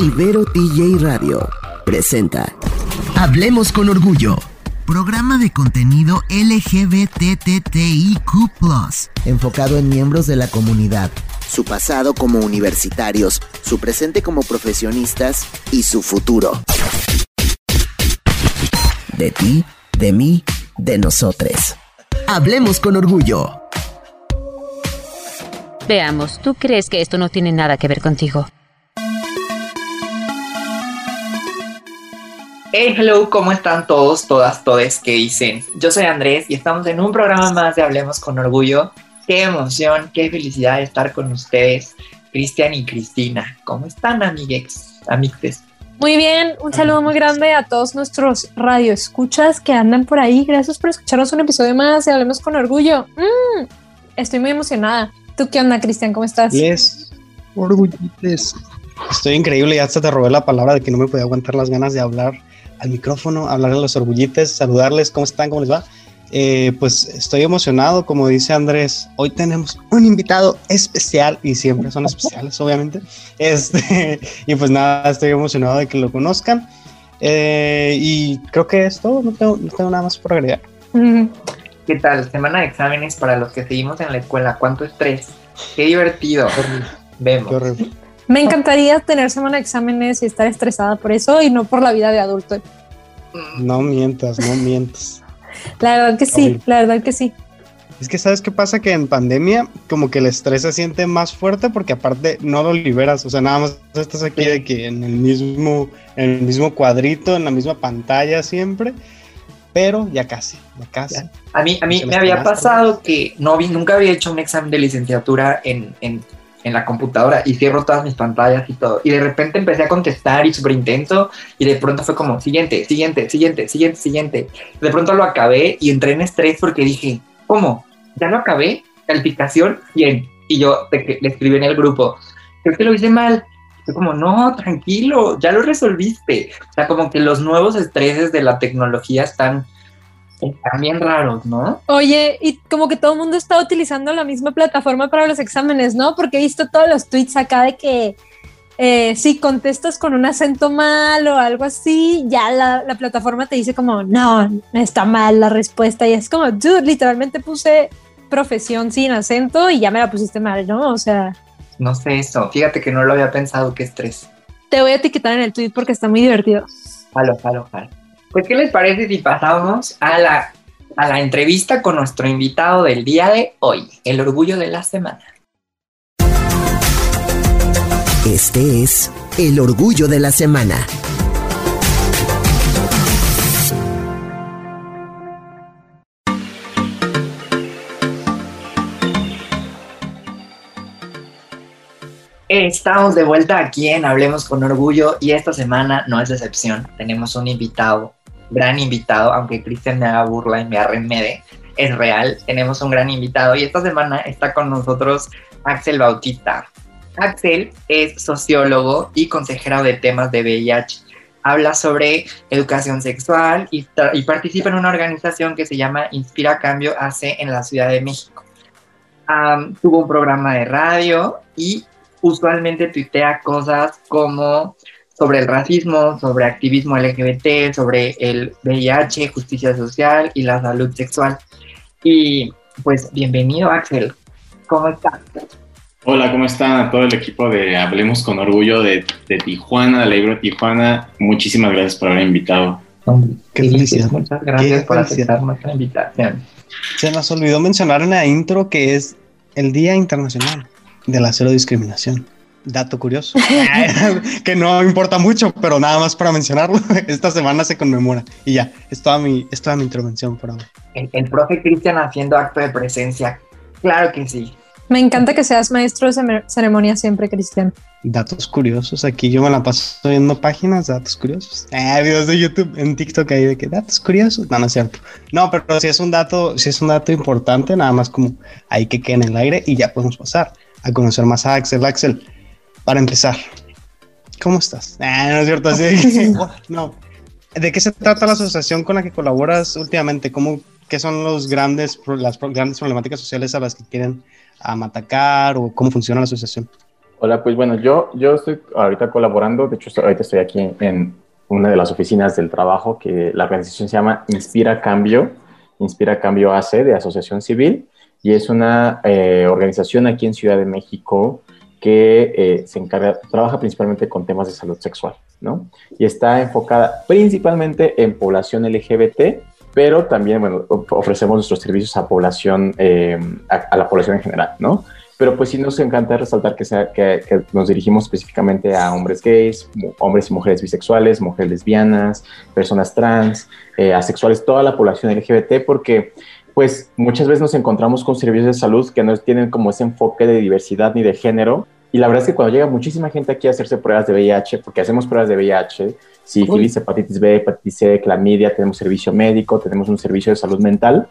Ibero TJ Radio presenta Hablemos con Orgullo. Programa de contenido LGBTTIQ, enfocado en miembros de la comunidad, su pasado como universitarios, su presente como profesionistas y su futuro. De ti, de mí, de nosotros. Hablemos con Orgullo. Veamos, ¿tú crees que esto no tiene nada que ver contigo? Hey, hello, ¿cómo están todos, todas, todes que dicen? Yo soy Andrés y estamos en un programa más de Hablemos con Orgullo. Qué emoción, qué felicidad de estar con ustedes, Cristian y Cristina. ¿Cómo están, amigues, amigues? Muy bien, un saludo muy grande a todos nuestros radioescuchas que andan por ahí. Gracias por escucharnos un episodio más de Hablemos con Orgullo. Mm, estoy muy emocionada. ¿Tú qué onda, Cristian? ¿Cómo estás? Les orgullites. Estoy increíble, ya hasta te robé la palabra de que no me podía aguantar las ganas de hablar al micrófono, hablar a los orgullites, saludarles, ¿cómo están? ¿Cómo les va? Eh, pues estoy emocionado, como dice Andrés, hoy tenemos un invitado especial y siempre son especiales, obviamente. Este, y pues nada, estoy emocionado de que lo conozcan. Eh, y creo que es todo, no tengo, no tengo nada más por agregar. ¿Qué tal? Semana de exámenes para los que seguimos en la escuela. ¿Cuánto estrés? Qué divertido. Vemos. Qué Me encantaría tener semana de exámenes y estar estresada por eso y no por la vida de adulto. No mientas, no mientas. La verdad que sí, la verdad que sí. Es que sabes qué pasa que en pandemia como que el estrés se siente más fuerte porque aparte no lo liberas, o sea, nada más estás aquí de que en el mismo en el mismo cuadrito, en la misma pantalla siempre, pero ya casi, ya casi. A mí, a mí me había pasado que no vi, nunca había hecho un examen de licenciatura en, en, en la computadora y cierro todas mis pantallas y todo. Y de repente empecé a contestar y súper intenso y de pronto fue como, siguiente, siguiente, siguiente, siguiente, siguiente. De pronto lo acabé y entré en estrés porque dije, ¿cómo? ¿Ya lo acabé? Calificación, bien. Y yo te- le escribí en el grupo, creo que lo hice mal. Fue como, no, tranquilo, ya lo resolviste. O sea, como que los nuevos estreses de la tecnología están, están bien raros, ¿no? Oye, y como que todo el mundo está utilizando la misma plataforma para los exámenes, ¿no? Porque he visto todos los tweets acá de que eh, si contestas con un acento mal o algo así, ya la, la plataforma te dice como, no, está mal la respuesta. Y es como, dude, literalmente puse profesión sin acento y ya me la pusiste mal, ¿no? O sea, No sé eso. Fíjate que no lo había pensado, qué estrés. te voy a etiquetar en el tweet porque está muy divertido. Jalo, jalo, jalo. Pues, ¿qué les parece si pasamos a la, a la entrevista con nuestro invitado del día de hoy? El orgullo de la semana. Este es el Orgullo de la Semana. Estamos de vuelta aquí en Hablemos con Orgullo y esta semana no es excepción. Tenemos un invitado, gran invitado, aunque Cristian me haga burla y me arremede, es real. Tenemos un gran invitado y esta semana está con nosotros Axel Bautista. Axel es sociólogo y consejero de temas de VIH. Habla sobre educación sexual y, participa en una organización que se llama Inspira Cambio AC en la Ciudad de México. Tuvo un programa de radio y usualmente tuitea cosas como sobre el racismo, sobre activismo LGBT, sobre el VIH, justicia social y la salud sexual. Y pues bienvenido Axel, ¿cómo estás? Hola, ¿cómo están a todo el equipo de Hablemos con Orgullo de, de Tijuana, de la Tijuana? Muchísimas gracias por haber invitado. Qué felicidad. Muchas gracias Qué por felicidad. aceptar nuestra invitación. Se nos olvidó mencionar en la intro que es el Día Internacional de la Cero Discriminación. Dato curioso. que no importa mucho, pero nada más para mencionarlo. Esta semana se conmemora. Y ya, es toda mi, es toda mi intervención por ahora. El, el profe Cristian haciendo acto de presencia. Claro que sí. Me encanta que seas maestro de cere- ceremonia siempre, Cristian. Datos curiosos. Aquí yo me la paso viendo páginas, datos curiosos. Ah, videos de YouTube, en TikTok ahí de que datos curiosos. No, no es cierto. No, pero si es un dato, si es un dato importante, nada más como ahí que quede en el aire y ya podemos pasar a conocer más a Axel. Axel, para empezar, ¿cómo estás? Ah, no es cierto, así. no. ¿De qué se trata la asociación con la que colaboras últimamente? ¿Cómo, ¿Qué son los grandes, las pro- grandes problemáticas sociales a las que quieren um, atacar o cómo funciona la asociación? Hola, pues bueno, yo, yo estoy ahorita colaborando, de hecho ahorita estoy aquí en una de las oficinas del trabajo que la organización se llama Inspira Cambio, Inspira Cambio AC de Asociación Civil y es una eh, organización aquí en Ciudad de México que eh, se encarga, trabaja principalmente con temas de salud sexual, ¿no? Y está enfocada principalmente en población LGBT, pero también, bueno, ofrecemos nuestros servicios a población, eh, a, la población en general, ¿no? Pero pues sí nos encanta resaltar que, nos dirigimos específicamente a hombres gays, hombres y mujeres bisexuales, mujeres lesbianas, personas trans, asexuales, toda la población LGBT, porque pues muchas veces nos encontramos con servicios de salud que no tienen como ese enfoque de diversidad ni de género. Y la verdad es que cuando llega muchísima gente aquí a hacerse pruebas de VIH, porque hacemos pruebas de VIH, sífilis, hepatitis B, hepatitis C, clamidia, tenemos servicio médico, tenemos un servicio de salud mental,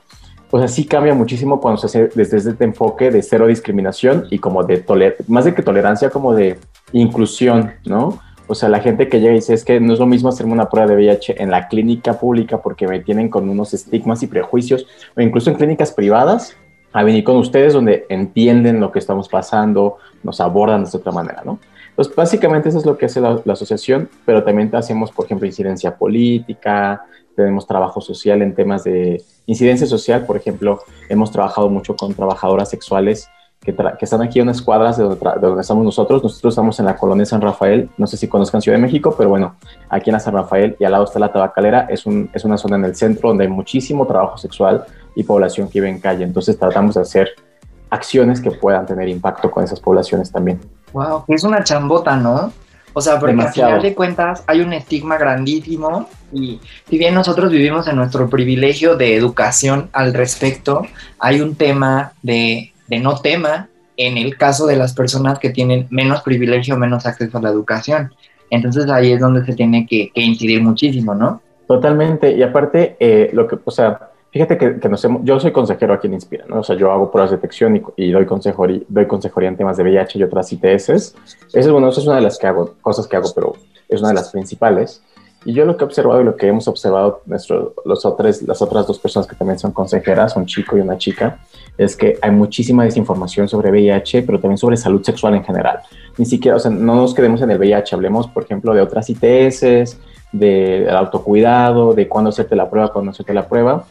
pues así cambia muchísimo cuando se hace desde este enfoque de cero discriminación y como de toler más de que tolerancia, como de inclusión, ¿no? O sea, la gente que llega y dice, es que no es lo mismo hacerme una prueba de VIH en la clínica pública porque me tienen con unos estigmas y prejuicios, o incluso en clínicas privadas, a venir con ustedes donde entienden lo que estamos pasando, nos abordan de otra manera, ¿no? Pues básicamente eso es lo que hace la, asociación, pero también hacemos, por ejemplo, incidencia política, tenemos trabajo social en temas de incidencia social, por ejemplo, hemos trabajado mucho con trabajadoras sexuales que, están aquí en unas cuadras de donde, estamos nosotros. Nosotros estamos en la colonia San Rafael, no sé si conozcan Ciudad de México, pero bueno, aquí en la San Rafael y al lado está la tabacalera, es, un, es una zona en el centro donde hay muchísimo trabajo sexual y población que vive en calle. Entonces tratamos de hacer acciones que puedan tener impacto con esas poblaciones también. Wow, es una chambota, ¿no? O sea, porque al final de cuentas hay un estigma grandísimo y si bien nosotros vivimos en nuestro privilegio de educación al respecto, hay un tema de de no tema en el caso de las personas que tienen menos privilegio, menos acceso a la educación. Entonces ahí es donde se tiene que, incidir muchísimo, ¿no? Totalmente. Y aparte, eh, lo que, o sea, fíjate que, que nos yo soy consejero aquí en Inspira, ¿no? O sea, yo hago pruebas de detección y, doy, consejería, doy consejería en temas de VIH y otras ITS. Eso es, bueno, eso es una de las que hago, cosas que hago, pero es una de las principales. Y yo lo que he observado y lo que hemos observado nuestro, los otros, las otras dos personas que también son consejeras, un chico y una chica, es que hay muchísima desinformación sobre VIH, pero también sobre salud sexual en general. Ni siquiera, o sea, no nos quedemos en el VIH, hablemos, por ejemplo, de otras ITS, del autocuidado, de cuándo hacerte la prueba, cuándo hacerte la prueba.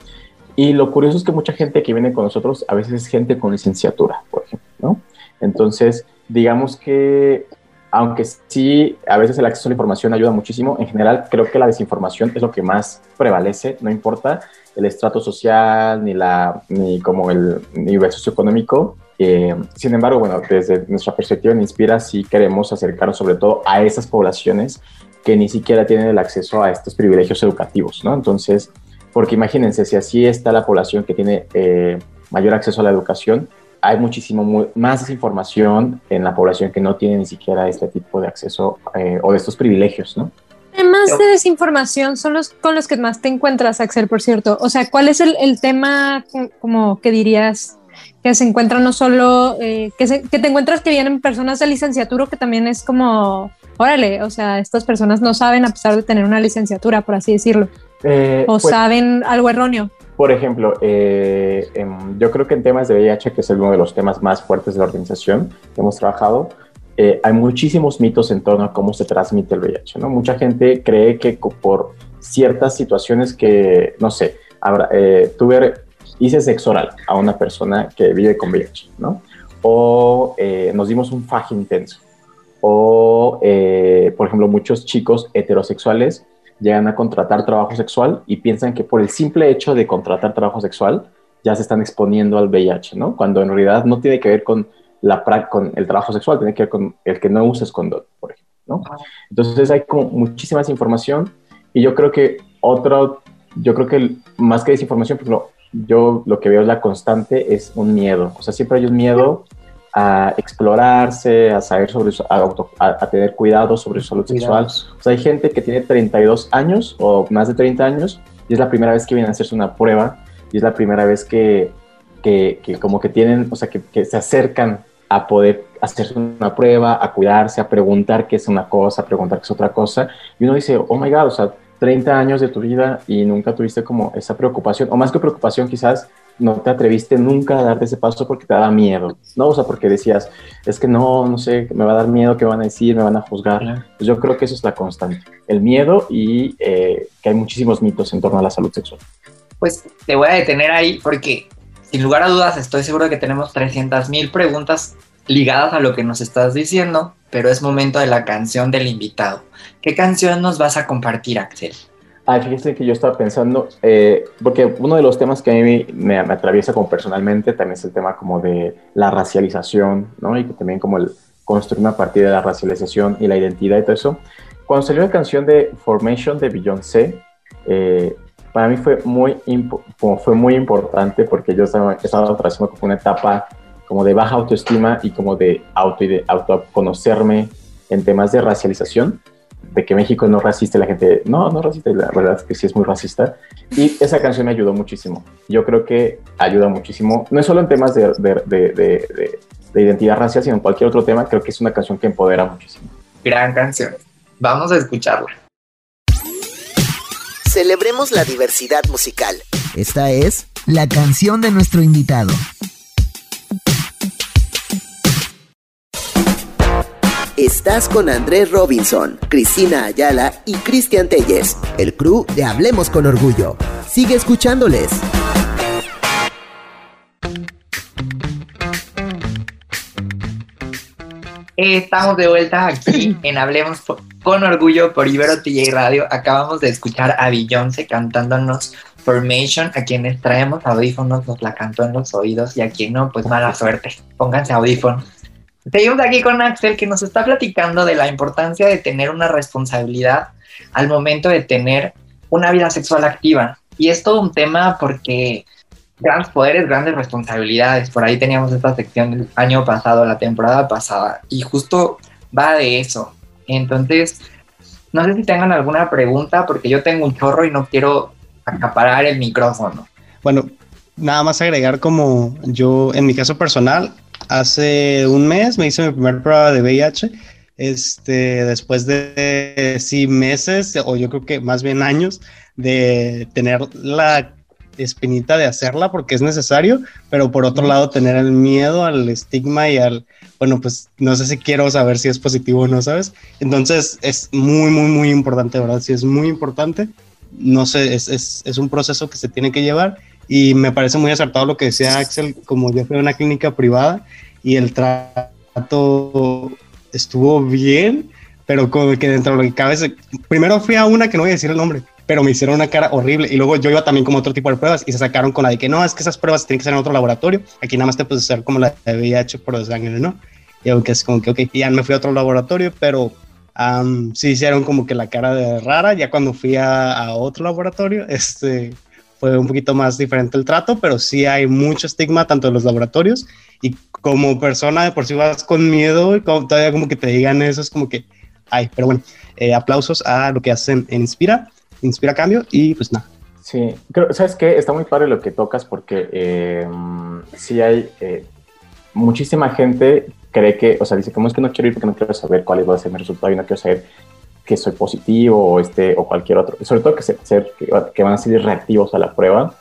Y lo curioso es que mucha gente que viene con nosotros a veces es gente con licenciatura, por ejemplo, ¿no? Entonces, digamos que aunque sí, a veces el acceso a la información ayuda muchísimo, en general creo que la desinformación es lo que más prevalece, no importa el estrato social ni, la, ni como el nivel socioeconómico. Eh, sin embargo, bueno, desde nuestra perspectiva en Inspira sí queremos acercarnos sobre todo a esas poblaciones que ni siquiera tienen el acceso a estos privilegios educativos, ¿no? Entonces, porque imagínense, si así está la población que tiene eh, mayor acceso a la educación, hay muchísimo más desinformación en la población que no tiene ni siquiera este tipo de acceso eh, o de estos privilegios, ¿no? Temas de desinformación son los con los que más te encuentras, Axel, por cierto. O sea, ¿cuál es el, el tema como que dirías que se encuentra no solo, eh, que, que te encuentras que vienen personas de licenciatura, que también es como, órale, o sea, estas personas no saben a pesar de tener una licenciatura, por así decirlo. Eh, o pues saben algo erróneo. Por ejemplo, eh, yo creo que en temas de VIH, que es uno de los temas más fuertes de la organización que hemos trabajado, eh, hay muchísimos mitos en torno a cómo se transmite el VIH. ¿no? Mucha gente cree que por ciertas situaciones que, no sé, habrá, eh, tuve, hice sexo oral a una persona que vive con VIH, ¿no? O nos dimos un faje intenso. O, por ejemplo, muchos chicos heterosexuales llegan a contratar trabajo sexual y piensan que por el simple hecho de contratar trabajo sexual ya se están exponiendo al VIH, ¿no? Cuando en realidad no tiene que ver con, la, con el trabajo sexual, tiene que ver con el que no uses condón, por ejemplo, ¿no? Entonces hay como muchísima información y yo creo que otro, yo creo que más que desinformación, pues yo lo que veo es la constante es un miedo, o sea, siempre hay un miedo a explorarse, a saber sobre su, a, tener cuidado sobre su salud sexual. O sea, hay gente que tiene 32 años o más de 30 años y es la primera vez que viene a hacerse una prueba y es la primera vez que, que, que como que tienen, o sea, que, que, se acercan a poder hacerse una prueba, a cuidarse, a preguntar qué es una cosa, a preguntar qué es otra cosa. Y uno dice, oh my God, o sea, 30 años de tu vida y nunca tuviste como esa preocupación, o más que preocupación quizás, no te atreviste nunca a darte ese paso porque te daba miedo, ¿no? O sea, porque decías, es que no, no sé, me va a dar miedo, ¿qué van a decir? ¿Me van a juzgar? Pues yo creo que eso es la constante, el miedo y eh, que hay muchísimos mitos en torno a la salud sexual. Pues te voy a detener ahí porque sin lugar a dudas estoy seguro de que tenemos 300 mil preguntas ligadas a lo que nos estás diciendo, pero es momento de la canción del invitado. ¿Qué canción nos vas a compartir, Axel? Ah, fíjese que yo estaba pensando, eh, porque uno de los temas que a mí me, atraviesa como personalmente también es el tema como de la racialización, ¿no? Y que también como el construir una partida de la racialización y la identidad y todo eso. Cuando salió la canción de Formation de Beyoncé, eh, para mí fue muy, fue muy importante porque yo estaba, estaba atravesando como una etapa como de baja autoestima y como de auto y de en temas de racialización, de que México no racista, la gente, no, no racista, la verdad es que sí es muy racista. Y esa canción me ayudó muchísimo. Yo creo que ayuda muchísimo, no es solo en temas de, de, de, de identidad racial, sino en cualquier otro tema, creo que es una canción que empodera muchísimo. Gran canción. Vamos a escucharla. Celebremos la diversidad musical. Esta es la canción de nuestro invitado. Estás con Andrés Robinson, Cristina Ayala y Cristian Telles, el crew de Hablemos con Orgullo. Sigue escuchándoles. Estamos de vuelta aquí en Hablemos con Orgullo por Ibero TJ Radio. Acabamos de escuchar a Beyoncé cantándonos Formation. A quienes traemos audífonos nos la cantó en los oídos y a quien no, pues mala suerte. Pónganse audífonos. Seguimos aquí con Axel que nos está platicando de la importancia de tener una responsabilidad al momento de tener una vida sexual activa. Y es todo un tema porque grandes poderes, grandes responsabilidades. Por ahí teníamos esta sección el año pasado, la temporada pasada, y justo va de eso. Entonces, no sé si tengan alguna pregunta, porque yo tengo un chorro y no quiero acaparar el micrófono. Bueno, nada más agregar como yo, en mi caso personal, hace un mes me hice mi primera prueba de VIH. Este, después de sí meses, o yo creo que más bien años, de tener la espinita de hacerla porque es necesario, pero por otro lado tener el miedo al estigma y al, bueno, pues no sé si quiero saber si es positivo o no, ¿sabes? Entonces es muy, muy, muy importante, ¿verdad? Sí, es muy importante. No sé, es, es, es un proceso que se tiene que llevar y me parece muy acertado lo que decía Axel, como yo fui a una clínica privada y el trato estuvo bien, pero como que dentro de lo que cabe, primero fui a una que no voy a decir el nombre, pero me hicieron una cara horrible y luego yo iba también como otro tipo de pruebas y se sacaron con la de que no, es que esas pruebas tienen que ser en otro laboratorio, aquí nada más te puedes hacer como la de VIH por sangre, ¿no? Y aunque es como que, ok, ya me fui a otro laboratorio, pero um, sí hicieron como que la cara de rara, ya cuando fui a, a otro laboratorio, este, fue un poquito más diferente el trato, pero sí hay mucho estigma tanto en los laboratorios y como persona de por sí vas con miedo y todavía como que te digan eso, es como que, ay, pero bueno, eh, aplausos a lo que hacen en Inspira, Inspira Cambio y pues nada. Sí, creo, ¿sabes qué? Está muy padre lo que tocas porque eh, sí hay eh, muchísima gente cree que, o sea, dice, ¿cómo es que no quiero ir porque no quiero saber cuál va a ser mi resultado y no quiero saber que soy positivo o, este, o cualquier otro. Sobre todo que, ser, que, van a ser reactivos a la prueba.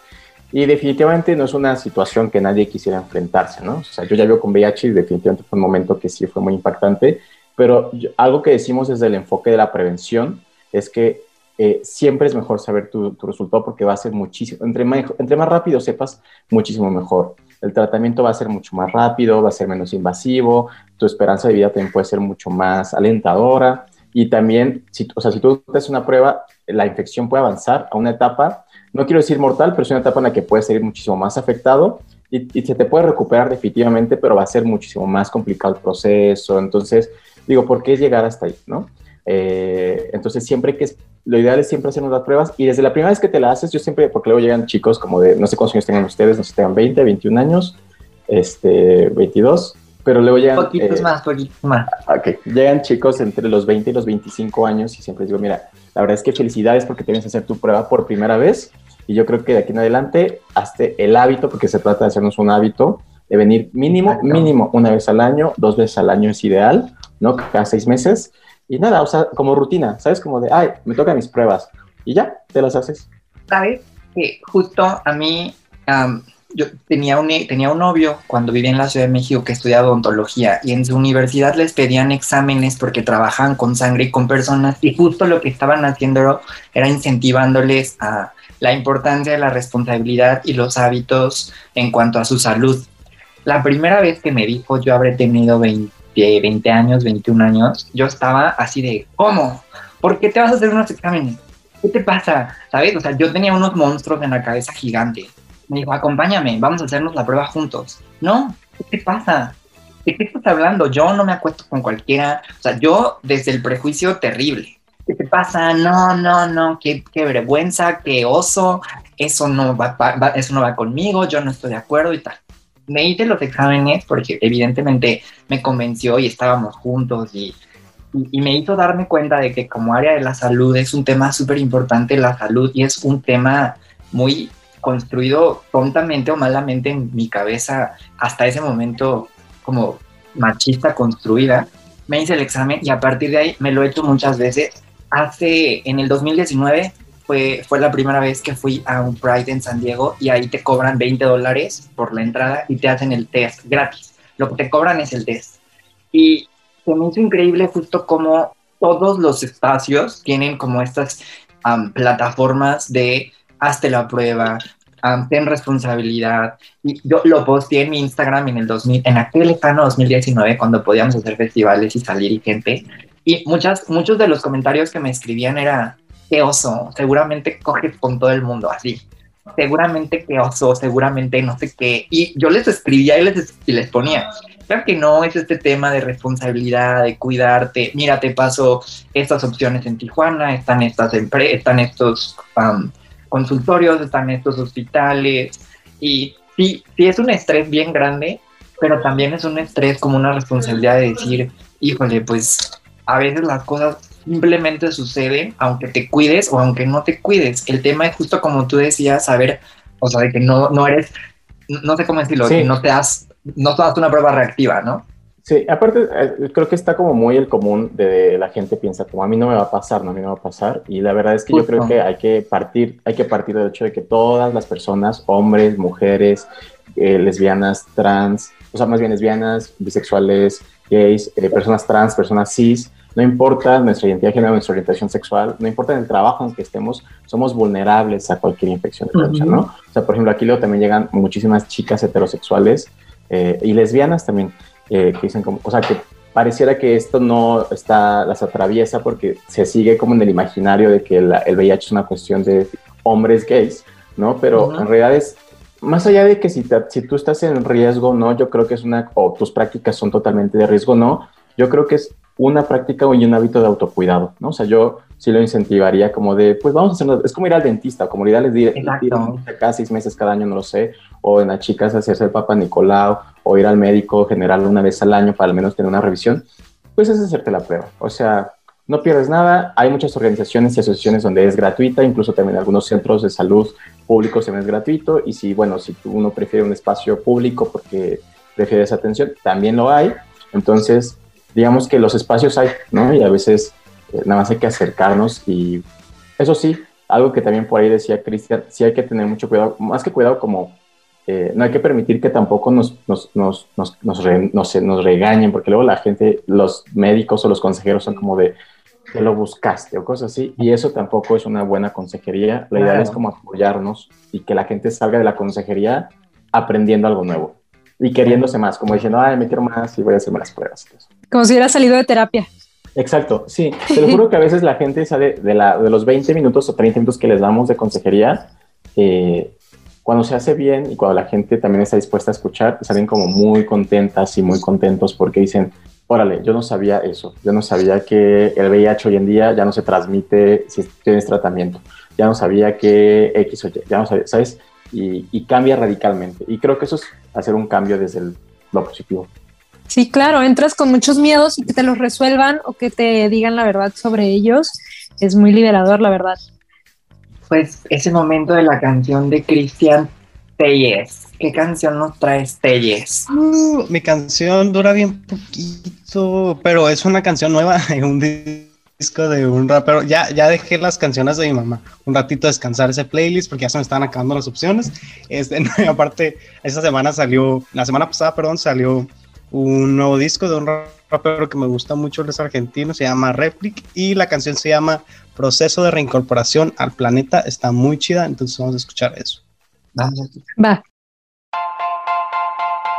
Y definitivamente no es una situación que nadie quisiera enfrentarse, ¿no? O sea, yo ya veo con VIH y definitivamente fue un momento que sí fue muy impactante, pero algo que decimos desde el enfoque de la prevención es que eh, siempre es mejor saber tu, tu, resultado porque va a ser muchísimo, entre más, entre más rápido sepas, muchísimo mejor. El tratamiento va a ser mucho más rápido, va a ser menos invasivo, tu esperanza de vida también puede ser mucho más alentadora y también, si, o sea, si tú haces una prueba, la infección puede avanzar a una etapa, no quiero decir mortal, pero es una etapa en la que puedes ser muchísimo más afectado y, se te puede recuperar definitivamente, pero va a ser muchísimo más complicado el proceso. Entonces, digo, ¿por qué llegar hasta ahí? ¿no? Eh, entonces, siempre que lo ideal es siempre hacernos las pruebas y desde la primera vez que te la haces, yo siempre, porque luego llegan chicos como de, no sé cuántos años tengan ustedes, no sé tengan 20, 21 años, este, 22, pero luego llegan... Poquitos eh, más, poquitos más. Ok, llegan chicos entre los 20 y los 25 años y siempre digo, mira, la verdad es que felicidades porque tienes que hacer tu prueba por primera vez y yo creo que de aquí en adelante hazte el hábito, porque se trata de hacernos un hábito, de venir mínimo, mínimo una vez al año, dos veces al año es ideal, ¿no? Cada seis meses. Y nada, o sea, como rutina, ¿sabes? Como de, ay, me tocan mis pruebas. Y ya, te las haces. ¿Sabes? Que justo a mí yo tenía un, tenía un novio cuando vivía en la Ciudad de México que estudiaba odontología y en su universidad les pedían exámenes porque trabajaban con sangre y con personas y justo lo que estaban haciendo era incentivándoles a la importancia de la responsabilidad y los hábitos en cuanto a su salud. La primera vez que me dijo yo habré tenido 20, 20 años, 21 años, yo estaba así de, ¿cómo? ¿Por qué te vas a hacer unos exámenes? ¿Qué te pasa? ¿Sabes? O sea, yo tenía unos monstruos en la cabeza gigante. Me dijo, acompáñame, vamos a hacernos la prueba juntos. No, ¿qué te pasa? ¿De qué estás hablando? Yo no me acuesto con cualquiera. O sea, yo desde el prejuicio terrible. ¿Qué te pasa? No, no, no, qué, qué vergüenza, qué oso. Eso no va, va, eso no va conmigo, yo no estoy de acuerdo y tal. Me hice los exámenes porque evidentemente me convenció y estábamos juntos y y, me hizo darme cuenta de que como área de la salud es un tema súper importante la salud y es un tema muy construido tontamente o malamente en mi cabeza hasta ese momento como machista construida. Me hice el examen y a partir de ahí me lo he hecho muchas veces. Hace, en el 2019 fue, fue la primera vez que fui a un Pride en San Diego y ahí te cobran 20 dólares por la entrada y te hacen el test gratis. Lo que te cobran es el test. Y se me hizo increíble justo como todos los espacios tienen como estas plataformas de hazte la prueba, ten responsabilidad. Y yo lo posteé en mi Instagram en el 2000, en aquel lejano 2019, cuando podíamos hacer festivales y salir y gente. Y muchas, muchos de los comentarios que me escribían era, qué oso, seguramente coges con todo el mundo así. Seguramente qué oso, seguramente no sé qué. Y yo les escribía y les, y les ponía, Claro que no, es este tema de responsabilidad, de cuidarte. Mira, te paso estas opciones en Tijuana, están estas están estos consultorios, están estos hospitales. Y sí, sí es un estrés bien grande, pero también es un estrés como una responsabilidad de decir, híjole, pues a veces las cosas simplemente suceden, aunque te cuides o aunque no te cuides. El tema es justo como tú decías, saber, o sea, de que no, no eres, no sé cómo decirlo, que no te has no tomaste una prueba reactiva, ¿no? Sí, aparte eh, creo que está como muy el común de la gente piensa como a mí no me va a pasar, no a mí no me va a pasar y la verdad es que yo creo que hay que partir, hay que partir del hecho de que todas las personas, hombres, mujeres, eh, lesbianas, trans, o sea más bien lesbianas, bisexuales, gays, eh, personas trans, personas cis, no importa nuestra identidad de género, nuestra orientación sexual, no importa en el trabajo en que estemos, somos vulnerables a cualquier infección de concha, ¿no? O sea, por ejemplo, aquí luego también llegan muchísimas chicas heterosexuales eh, y lesbianas también, eh, que dicen como, o sea, que pareciera que esto no está, las atraviesa porque se sigue como en el imaginario de que el VIH es una cuestión de hombres gays, ¿no? Pero en realidad es, más allá de que si, si tú estás en riesgo, ¿no? Yo creo que es una, o tus prácticas son totalmente de riesgo, ¿no? Yo creo que es una práctica y un hábito de autocuidado, ¿no? O sea, yo sí lo incentivaría como de, pues vamos a hacer, es como ir al dentista, como ir a ir, cada seis meses, cada año, no lo sé, o en las chicas hacerse el Papa Nicolau, o ir al médico general una vez al año para al menos tener una revisión, pues es hacerte la prueba. O sea, no pierdes nada, hay muchas organizaciones y asociaciones donde es gratuita, incluso también algunos centros de salud públicos también es gratuito, y si, bueno, si uno prefiere un espacio público porque prefiere esa atención, también lo hay. Entonces, digamos que los espacios hay, ¿no? Y a veces nada más hay que acercarnos y eso sí, algo que también por ahí decía Cristian, sí hay que tener mucho cuidado, más que cuidado como eh, no hay que permitir que tampoco nos, nos, nos, nos, nos, regañen, porque luego la gente, los médicos o los consejeros son como de que lo buscaste o cosas así, y eso tampoco es una buena consejería. La idea es como apoyarnos y que la gente salga de la consejería aprendiendo algo nuevo y queriéndose más, como diciendo, ay, me quiero más y voy a hacerme las pruebas. Como si hubiera salido de terapia. Exacto, sí. Te lo juro que a veces la gente sale de, la, de los 20 minutos o 30 minutos que les damos de consejería, eh, cuando se hace bien y cuando la gente también está dispuesta a escuchar, salen como muy contentas y muy contentos porque dicen, órale, yo no sabía eso, yo no sabía que el VIH hoy en día ya no se transmite si tienes tratamiento, ya no sabía que X o Y, ya no sabía, ¿sabes? Y, cambia radicalmente. Y creo que eso es hacer un cambio desde lo positivo. Sí, claro, entras con muchos miedos y que te los resuelvan o que te digan la verdad sobre ellos es muy liberador, la verdad. Pues ese momento de la canción de Cristian Telles. ¿Qué canción nos traes, Telles? Uh, mi canción dura bien poquito, pero es una canción nueva, un disco de un rapero. Ya, ya dejé las canciones de mi mamá. Un ratito descansar ese playlist porque ya se me estaban acabando las opciones. Este, aparte, esta semana salió, la semana pasada, perdón, salió un nuevo disco de un rapero que me gusta mucho, es argentino, se llama Replic y la canción se llama Proceso de Reincorporación al Planeta. Está muy chida, entonces vamos a escuchar eso. Va.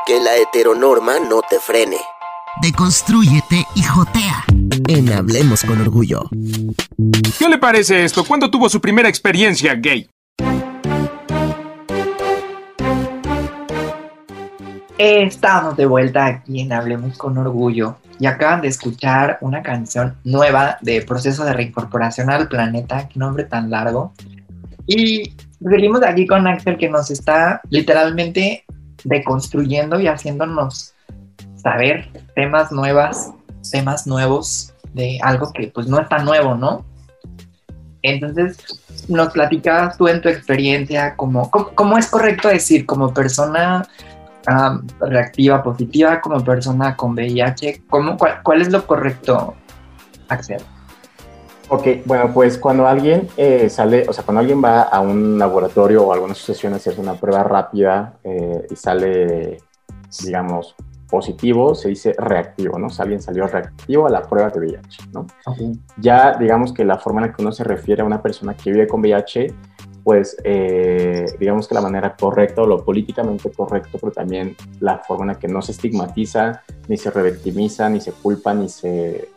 Que la heteronorma no te frene. Deconstrúyete y jotea. En Hablemos con Orgullo. ¿Qué le parece esto? ¿Cuándo tuvo su primera experiencia gay? Estamos de vuelta aquí en Hablemos con Orgullo y acaban de escuchar una canción nueva de Proceso de Reincorporación al Planeta, qué nombre tan largo. Y seguimos aquí con Axel que nos está literalmente deconstruyendo y haciéndonos saber temas nuevas, temas nuevos de algo que pues no es tan nuevo, ¿no? Entonces, nos platicabas tú en tu experiencia, como, ¿cómo, es correcto decir como persona reactiva positiva como persona con VIH? ¿Cómo, cuál, es lo correcto, Axel? Ok, bueno, pues cuando alguien eh, sale, o sea, cuando alguien va a un laboratorio o a alguna asociación a hacerse una prueba rápida eh, y sale, digamos, positivo, se dice reactivo, ¿no? O sea, alguien salió reactivo a la prueba de VIH, ¿no? Ya, digamos que la forma en la que uno se refiere a una persona que vive con VIH pues eh, digamos que la manera correcta o lo políticamente correcto, pero también la forma en la que no se estigmatiza, ni se revictimiza, ni se culpa, ni se...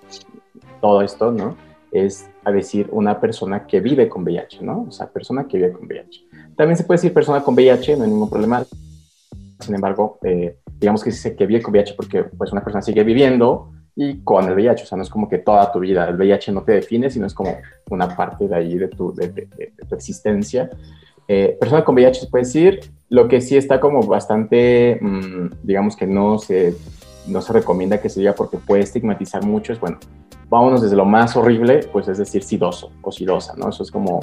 todo esto, ¿no? Es a decir una persona que vive con VIH, ¿no? O sea, persona que vive con VIH. También se puede decir persona con VIH, no hay ningún problema. Sin embargo, eh, digamos que se dice que vive con VIH porque pues una persona sigue viviendo y con el VIH, o sea, no es como que toda tu vida, el VIH no te define, sino es como una parte de ahí de tu, de, tu existencia. Eh, persona con VIH se puede decir, lo que sí está como bastante, mm, digamos que no se, no se recomienda que se diga porque puede estigmatizar mucho, es bueno, vámonos desde lo más horrible, pues es decir, sidoso o sidosa, ¿no? Eso es como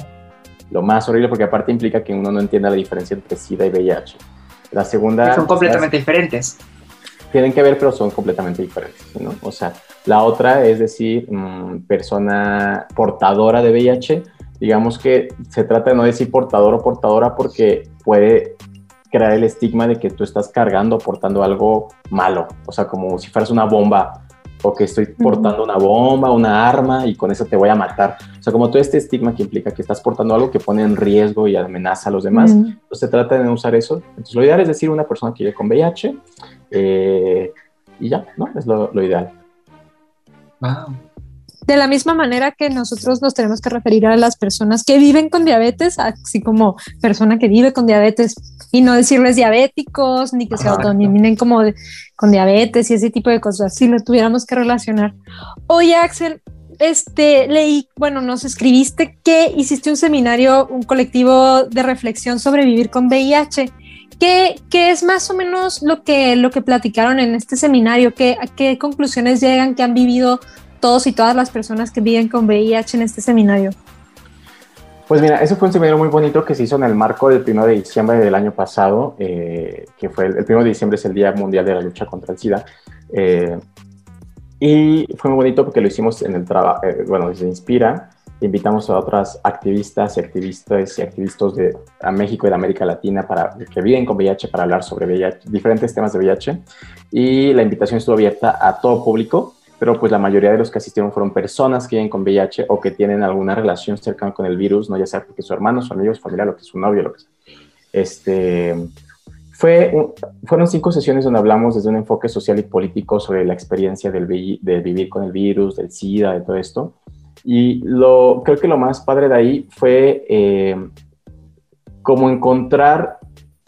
lo más horrible porque aparte implica que uno no entienda la diferencia entre SIDA y VIH. La segunda... son completamente diferentes tienen que ver, pero son completamente diferentes, ¿no? O sea, la otra es decir, mm, persona portadora de VIH, digamos que se trata de no decir portador o portadora porque puede crear el estigma de que tú estás cargando o portando algo malo, o sea, como si fueras una bomba o que estoy portando una bomba, una arma y con eso te voy a matar. O sea, como todo este estigma que implica que estás portando algo que pone en riesgo y amenaza a los demás, pues se trata de no usar eso. Entonces, lo ideal es decir una persona que vive con VIH eh, y ya, ¿no? Es lo, ideal. De la misma manera que nosotros nos tenemos que referir a las personas que viven con diabetes, así como persona que vive con diabetes, y no decirles diabéticos, ni que se autonominen como con diabetes y ese tipo de cosas, si lo tuviéramos que relacionar. Oye, Axel, este, leí, bueno, nos escribiste que hiciste un seminario, un colectivo de reflexión sobre vivir con VIH. ¿Qué, ¿Qué, es más o menos lo que, lo que platicaron en este seminario? ¿Qué, ¿A qué conclusiones llegan que han vivido todos y todas las personas que viven con VIH en este seminario? Pues mira, eso fue un seminario muy bonito que se hizo en el marco del 1 de diciembre del año pasado, eh, que fue el, el 1 de diciembre es el Día Mundial de la Lucha contra el SIDA. Eh, y fue muy bonito porque lo hicimos en el trabajo, eh, bueno, se Inspira, invitamos a otras activistas y activistas y activistas de México y de América Latina para, que viven con VIH para hablar sobre VIH, diferentes temas de VIH. Y la invitación estuvo abierta a todo público, pero pues la mayoría de los que asistieron fueron personas que viven con VIH o que tienen alguna relación cercana con el virus, no ya sea porque su hermano, su amigo, su familia, lo que su novio, lo que sea. Este, fue, fueron cinco sesiones donde hablamos desde un enfoque social y político sobre la experiencia del, de vivir con el virus, del SIDA, de todo esto. Y lo, creo que lo más padre de ahí fue eh, como encontrar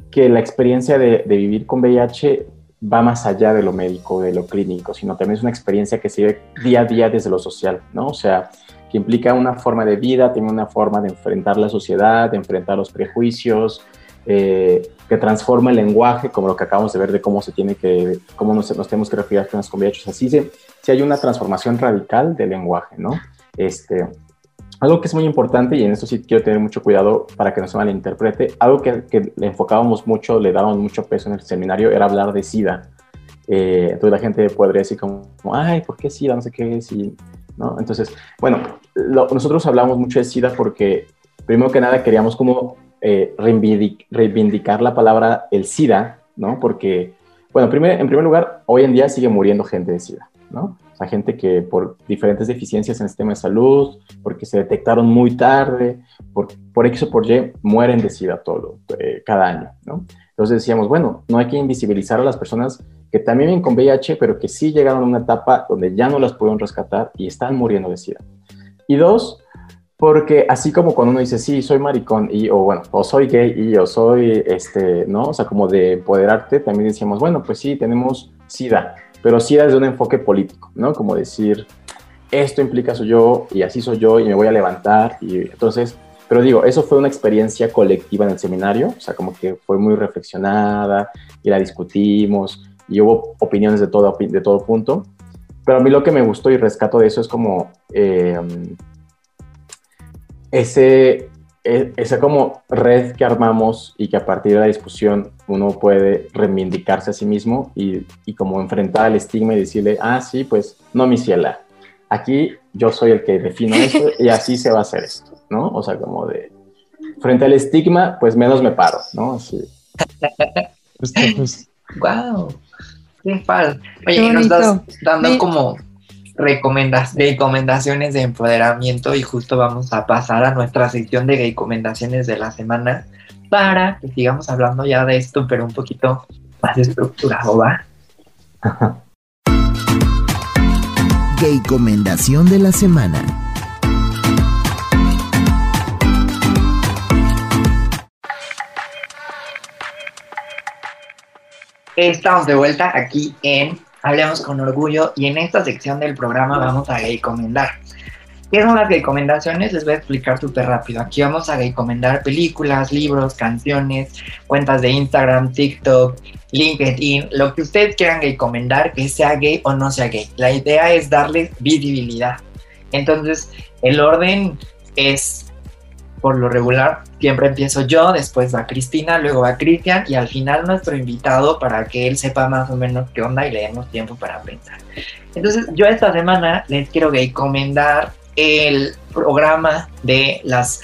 que la experiencia de, vivir con VIH va más allá de lo médico, de lo clínico, sino también es una experiencia que se vive día a día desde lo social, ¿no? O sea, que implica una forma de vida, tiene una forma de enfrentar la sociedad, de enfrentar los prejuicios, eh, que transforma el lenguaje, como lo que acabamos de ver de cómo se tiene que, cómo nos, tenemos que referir a personas con VIH. Así se, si hay una transformación radical del lenguaje, ¿no? Este, algo que es muy importante, y en esto sí quiero tener mucho cuidado para que no se malinterprete, algo que, que le enfocábamos mucho, le dábamos mucho peso en el seminario, era hablar de SIDA. Eh, entonces la gente podría decir como, ay, ¿por qué SIDA? No sé qué, si ¿no? Entonces, bueno, nosotros hablamos mucho de SIDA porque, primero que nada, queríamos como eh, reivindicar la palabra el SIDA, ¿no? Porque, bueno, primer, en primer lugar, hoy en día sigue muriendo gente de SIDA, ¿no? Sea, gente que por diferentes deficiencias en el sistema de salud, porque se detectaron muy tarde, por, por X o por Y, mueren de SIDA todo, eh, cada año, ¿no? Entonces decíamos, bueno, no hay que invisibilizar a las personas que también viven con VIH, pero que sí llegaron a una etapa donde ya no las pudieron rescatar y están muriendo de SIDA. Y dos, porque así como cuando uno dice, sí, soy maricón, y, o bueno, o soy gay, y o soy, este, ¿no? O sea, como de empoderarte, también decíamos, bueno, pues sí, tenemos SIDA, pero SIDA es de un enfoque político, ¿no? Como decir, esto implica soy yo, y así soy yo, y me voy a levantar, y entonces, pero digo, eso fue una experiencia colectiva en el seminario, o sea, como que fue muy reflexionada, y la discutimos, y hubo opiniones de todo, de todo punto. Pero a mí lo que me gustó y rescato de eso es como eh, ese, esa como red que armamos y que a partir de la discusión uno puede reivindicarse a sí mismo y, y como enfrentar al estigma y decirle, ah, sí, pues no, mi ciela, aquí yo soy el que defino esto y así se va a hacer esto, ¿no? O sea, como de, frente al estigma, pues menos me paro, ¿no? Así. Wow. Qué Oye, nos estás dando como recomendaciones de empoderamiento y justo vamos a pasar a nuestra sección de recomendaciones de la semana para que sigamos hablando ya de esto, pero un poquito más estructurado, ¿va? Gay recomendación de la semana. Estamos de vuelta aquí en Hablemos con Orgullo y en esta sección del programa vamos a recomendar. ¿Qué son las recomendaciones? Les voy a explicar súper rápido. Aquí vamos a recomendar películas, libros, canciones, cuentas de Instagram, TikTok, LinkedIn, lo que ustedes quieran recomendar, que sea gay o no sea gay. La idea es darles visibilidad. Entonces, el orden es por lo regular siempre empiezo yo, después va Cristina, luego va Cristian y al final nuestro invitado para que él sepa más o menos qué onda y le demos tiempo para pensar. Entonces yo esta semana les quiero recomendar el programa de las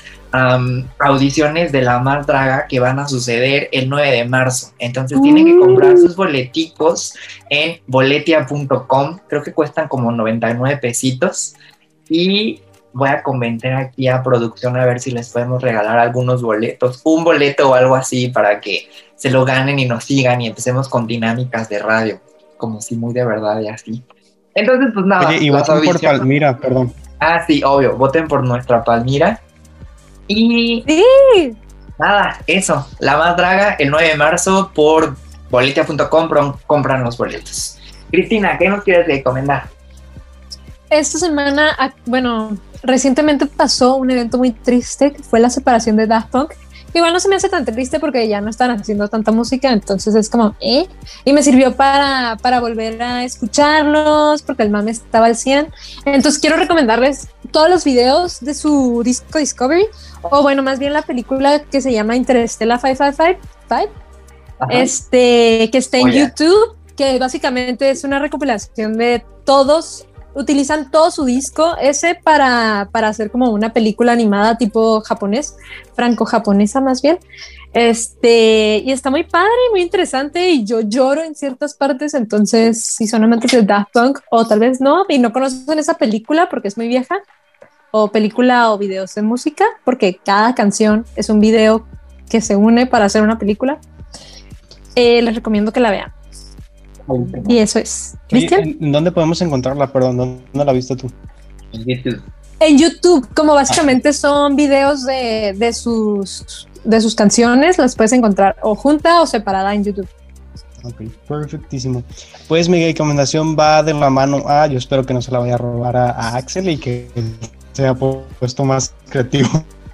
audiciones de la Mar Draga que van a suceder el 9 de marzo. Entonces tienen que comprar sus boleticos en boletia.com. Creo que cuestan como 99 pesitos. Y voy a convencer aquí a producción a ver si les podemos regalar algunos boletos, un boleto o algo así para que se lo ganen y nos sigan y empecemos con dinámicas de radio, como si muy de verdad y así. Entonces, pues nada. y voten por Palmira, perdón. Ah, sí, obvio, voten por nuestra Palmira. Y. Sí. Nada, eso. La más draga, el 9 de marzo por boletia.com compran los boletos. Cristina, ¿qué nos quieres recomendar? Esta semana, bueno, recientemente pasó un evento muy triste que fue la separación de Daft Punk. Igual no se me hace tan triste porque ya no están haciendo tanta música, entonces es como, ¿eh? Y me sirvió para, para volver a escucharlos porque el mame estaba al 100. Entonces quiero recomendarles todos los videos de su disco Discovery, o bueno, más bien la película que se llama Interstellar 555, este, que está en YouTube, que básicamente es una recopilación de todos utilizan todo su disco ese para, para hacer como una película animada tipo japonés, franco-japonesa más bien. Este, y está muy padre, muy interesante y yo lloro en ciertas partes, entonces si son amantes de Daft Punk o tal vez no y no conocen esa película porque es muy vieja, o película o videos de música, porque cada canción es un video que se une para hacer una película, eh, les recomiendo que la vean. Y eso es. ¿Cristian? ¿En dónde podemos encontrarla? Perdón, ¿dónde la viste tú? En YouTube. En YouTube, como básicamente son videos de, de, sus, de sus canciones, las puedes encontrar o junta o separada en YouTube. Ok, perfectísimo. Pues mi recomendación va de la mano a, yo espero que no se la vaya a robar a, Axel y que sea puesto más creativo.